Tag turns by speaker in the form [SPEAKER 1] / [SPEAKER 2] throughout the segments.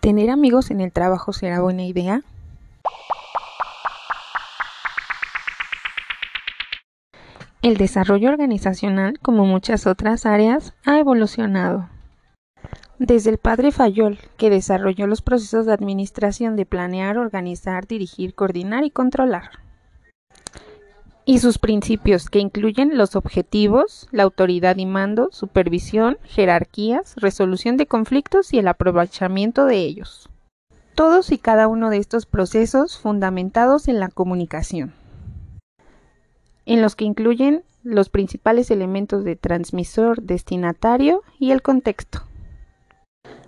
[SPEAKER 1] ¿Tener amigos en el trabajo será buena idea? El desarrollo organizacional, como muchas otras áreas, ha evolucionado. Desde el padre Fayol, que desarrolló los procesos de administración de planear, organizar, dirigir, coordinar y controlar. Y sus principios, que incluyen los objetivos, la autoridad y mando, supervisión, jerarquías, resolución de conflictos y el aprovechamiento de ellos. Todos y cada uno de estos procesos fundamentados en la comunicación en los que incluyen los principales elementos de transmisor, destinatario y el contexto.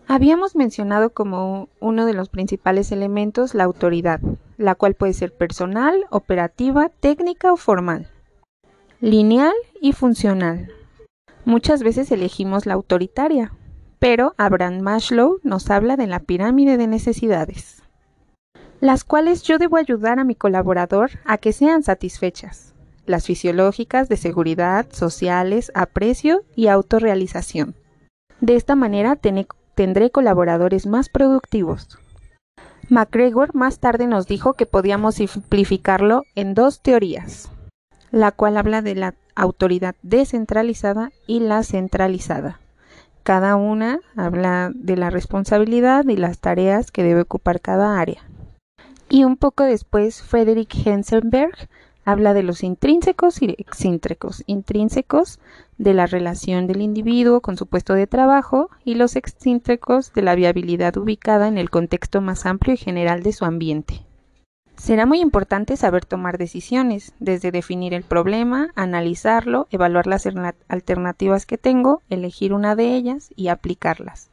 [SPEAKER 1] Habíamos mencionado como uno de los principales elementos la autoridad, la cual puede ser personal, operativa, técnica o formal, lineal y funcional. Muchas veces elegimos la autoritaria, pero Abraham Maslow nos habla de la pirámide de necesidades, las cuales yo debo ayudar a mi colaborador a que sean satisfechas las fisiológicas de seguridad, sociales, aprecio y autorrealización. De esta manera tendré colaboradores más productivos. MacGregor más tarde nos dijo que podíamos simplificarlo en dos teorías, la cual habla de la autoridad descentralizada y la centralizada. Cada una habla de la responsabilidad y las tareas que debe ocupar cada área. Y un poco después, Frederick Hensenberg habla de los intrínsecos y excíntrecos. Intrínsecos de la relación del individuo con su puesto de trabajo y los excíntrecos de la viabilidad ubicada en el contexto más amplio y general de su ambiente. Será muy importante saber tomar decisiones, desde definir el problema, analizarlo, evaluar las alternativas que tengo, elegir una de ellas y aplicarlas.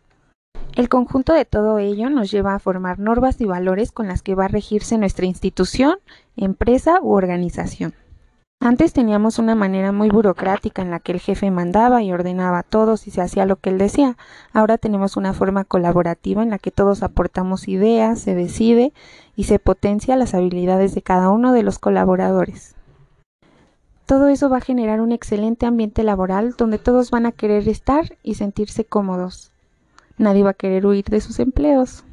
[SPEAKER 1] El conjunto de todo ello nos lleva a formar normas y valores con las que va a regirse nuestra institución, empresa u organización. Antes teníamos una manera muy burocrática en la que el jefe mandaba y ordenaba a todos y se hacía lo que él decía. Ahora tenemos una forma colaborativa en la que todos aportamos ideas, se decide y se potencia las habilidades de cada uno de los colaboradores. Todo eso va a generar un excelente ambiente laboral donde todos van a querer estar y sentirse cómodos. Nadie va a querer huir de sus empleos.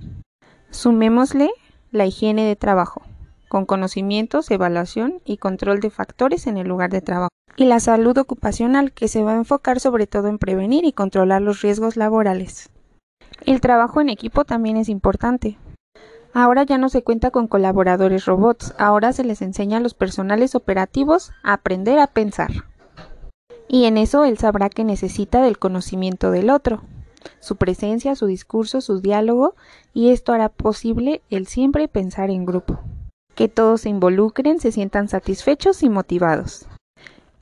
[SPEAKER 1] Sumémosle la higiene de trabajo, con conocimientos, evaluación y control de factores en el lugar de trabajo. Y la salud ocupacional, que se va a enfocar sobre todo en prevenir y controlar los riesgos laborales. El trabajo en equipo también es importante. Ahora ya no se cuenta con colaboradores robots, ahora se les enseña a los personales operativos a aprender a pensar. Y en eso él sabrá que necesita del conocimiento del otro, su presencia, su discurso, su diálogo, y esto hará posible el siempre pensar en grupo. Que todos se involucren, se sientan satisfechos y motivados.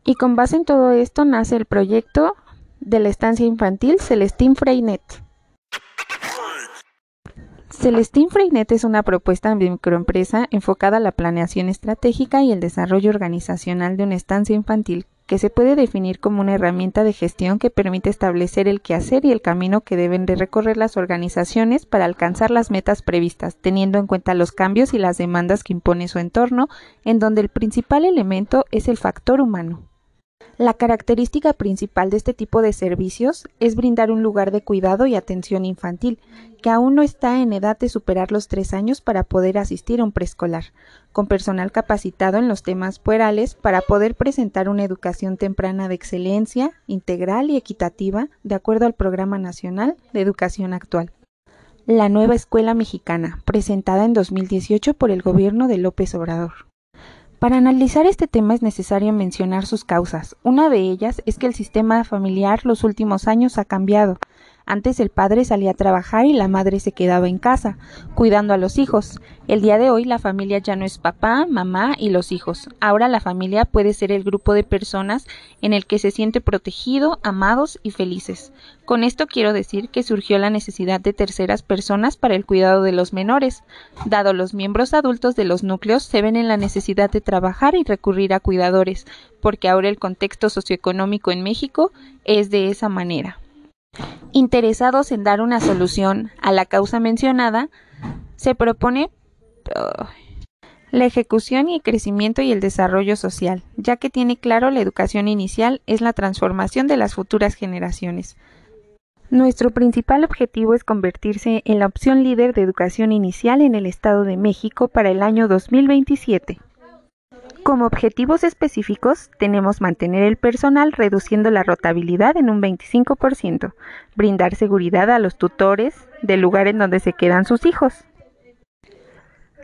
[SPEAKER 1] Y con base en todo esto nace el proyecto de la estancia infantil Celestine Freinet. Celestine Freinet es una propuesta de microempresa enfocada a la planeación estratégica y el desarrollo organizacional de una estancia infantil que se puede definir como una herramienta de gestión que permite establecer el quehacer y el camino que deben de recorrer las organizaciones para alcanzar las metas previstas, teniendo en cuenta los cambios y las demandas que impone su entorno, en donde el principal elemento es el factor humano. La característica principal de este tipo de servicios es brindar un lugar de cuidado y atención infantil, que aún no está en edad de superar los tres años para poder asistir a un preescolar, con personal capacitado en los temas puerales para poder presentar una educación temprana de excelencia, integral y equitativa, de acuerdo al Programa Nacional de Educación actual. La nueva escuela mexicana, presentada en 2018 por el gobierno de López Obrador. Para analizar este tema es necesario mencionar sus causas. Una de ellas es que el sistema familiar los últimos años ha cambiado. Antes el padre salía a trabajar y la madre se quedaba en casa, cuidando a los hijos. El día de hoy la familia ya no es papá, mamá y los hijos. Ahora la familia puede ser el grupo de personas en el que se siente protegido, amados y felices. Con esto quiero decir que surgió la necesidad de terceras personas para el cuidado de los menores. Dado los miembros adultos de los núcleos se ven en la necesidad de trabajar y recurrir a cuidadores, porque ahora el contexto socioeconómico en México es de esa manera. Interesados en dar una solución a la causa mencionada, se propone la ejecución y el crecimiento y el desarrollo social, ya que tiene claro la educación inicial es la transformación de las futuras generaciones. Nuestro principal objetivo es convertirse en la opción líder de educación inicial en el Estado de México para el año 2027. Como objetivos específicos, tenemos mantener el personal reduciendo la rotabilidad en un 25%, brindar seguridad a los tutores del lugar en donde se quedan sus hijos,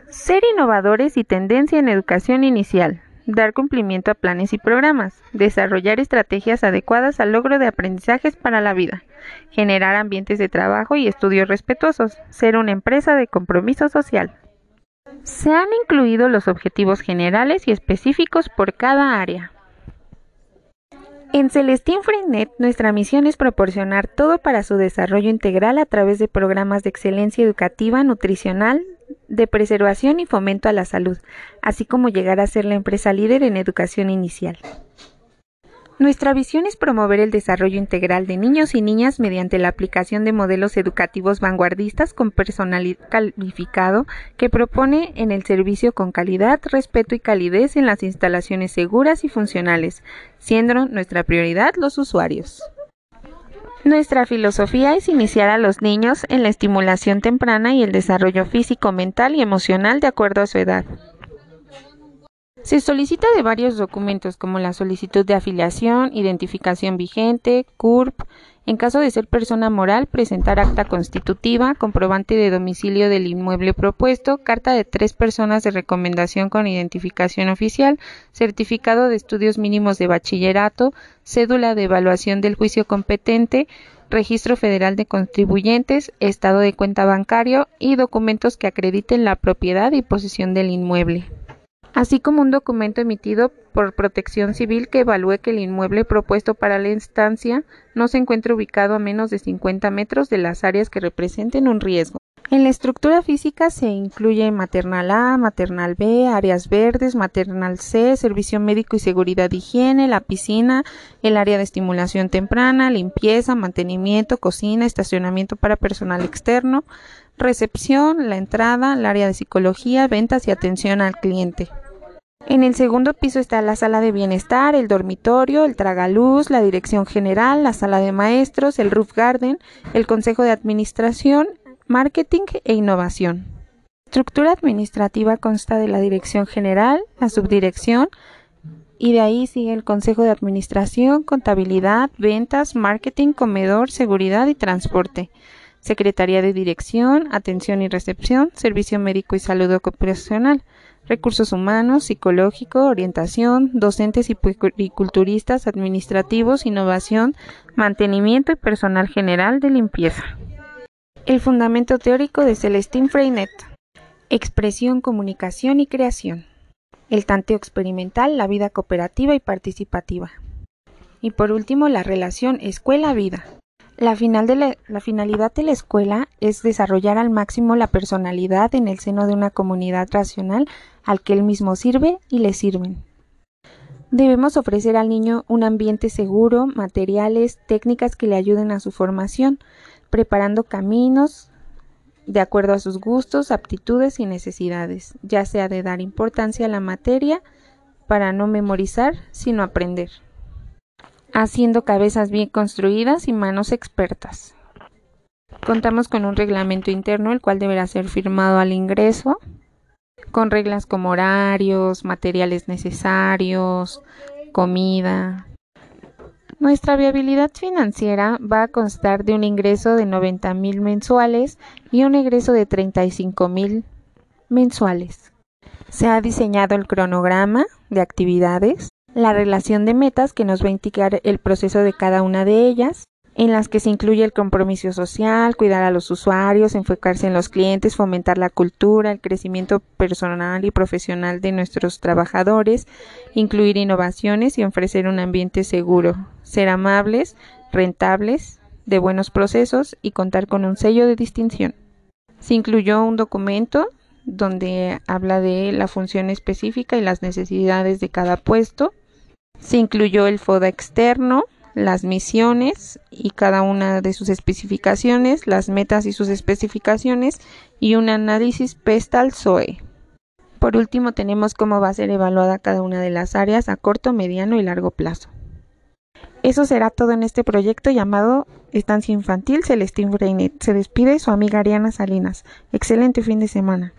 [SPEAKER 1] ser innovadores y tendencia en educación inicial, dar cumplimiento a planes y programas, desarrollar estrategias adecuadas al logro de aprendizajes para la vida, generar ambientes de trabajo y estudios respetuosos, ser una empresa de compromiso social. Se han incluido los objetivos generales y específicos por cada área. En Celestín Freenet, nuestra misión es proporcionar todo para su desarrollo integral a través de programas de excelencia educativa, nutricional, de preservación y fomento a la salud, así como llegar a ser la empresa líder en educación inicial. Nuestra visión es promover el desarrollo integral de niños y niñas mediante la aplicación de modelos educativos vanguardistas con personal calificado que propone en el servicio con calidad, respeto y calidez en las instalaciones seguras y funcionales, siendo nuestra prioridad los usuarios. Nuestra filosofía es iniciar a los niños en la estimulación temprana y el desarrollo físico, mental y emocional de acuerdo a su edad. Se solicita de varios documentos como la solicitud de afiliación, identificación vigente, CURP, en caso de ser persona moral, presentar acta constitutiva, comprobante de domicilio del inmueble propuesto, carta de tres personas de recomendación con identificación oficial, certificado de estudios mínimos de bachillerato, cédula de evaluación del juicio competente, registro federal de contribuyentes, estado de cuenta bancario y documentos que acrediten la propiedad y posesión del inmueble así como un documento emitido por Protección Civil que evalúe que el inmueble propuesto para la instancia no se encuentre ubicado a menos de 50 metros de las áreas que representen un riesgo. En la estructura física se incluye maternal A, maternal B, áreas verdes, maternal C, servicio médico y seguridad de higiene, la piscina, el área de estimulación temprana, limpieza, mantenimiento, cocina, estacionamiento para personal externo, recepción, la entrada, el área de psicología, ventas y atención al cliente. En el segundo piso está la sala de bienestar, el dormitorio, el tragaluz, la dirección general, la sala de maestros, el roof garden, el consejo de administración, marketing e innovación. La estructura administrativa consta de la dirección general, la subdirección, y de ahí sigue el consejo de administración, contabilidad, ventas, marketing, comedor, seguridad y transporte. Secretaría de Dirección, Atención y Recepción, Servicio Médico y Salud Ocupacional, Recursos Humanos, Psicológico, Orientación, Docentes y Culturistas, Administrativos, Innovación, Mantenimiento y Personal General de Limpieza. El fundamento teórico de Celestine Freinet. Expresión, comunicación y creación. El tanteo experimental, la vida cooperativa y participativa. Y por último, la relación escuela-vida. La, finalidad de la escuela es desarrollar al máximo la personalidad en el seno de una comunidad racional al que él mismo sirve y le sirven. Debemos ofrecer al niño un ambiente seguro, materiales, técnicas que le ayuden a su formación, preparando caminos de acuerdo a sus gustos, aptitudes y necesidades, ya sea de dar importancia a la materia para no memorizar, sino aprender haciendo cabezas bien construidas y manos expertas. Contamos con un reglamento interno el cual deberá ser firmado al ingreso, con reglas como horarios, materiales necesarios, comida. Nuestra viabilidad financiera va a constar de un ingreso de 90 mil mensuales y un egreso de 35 mil mensuales. Se ha diseñado el cronograma de actividades la relación de metas que nos va a indicar el proceso de cada una de ellas, en las que se incluye el compromiso social, cuidar a los usuarios, enfocarse en los clientes, fomentar la cultura, el crecimiento personal y profesional de nuestros trabajadores, incluir innovaciones y ofrecer un ambiente seguro, ser amables, rentables, de buenos procesos y contar con un sello de distinción. Se incluyó un documento donde habla de la función específica y las necesidades de cada puesto, se incluyó el FODA externo, las misiones y cada una de sus especificaciones, las metas y sus especificaciones y un análisis PESTAL SOE. Por último, tenemos cómo va a ser evaluada cada una de las áreas a corto, mediano y largo plazo. Eso será todo en este proyecto llamado Estancia Infantil Celestín Freinet. Se despide su amiga Ariana Salinas. Excelente fin de semana.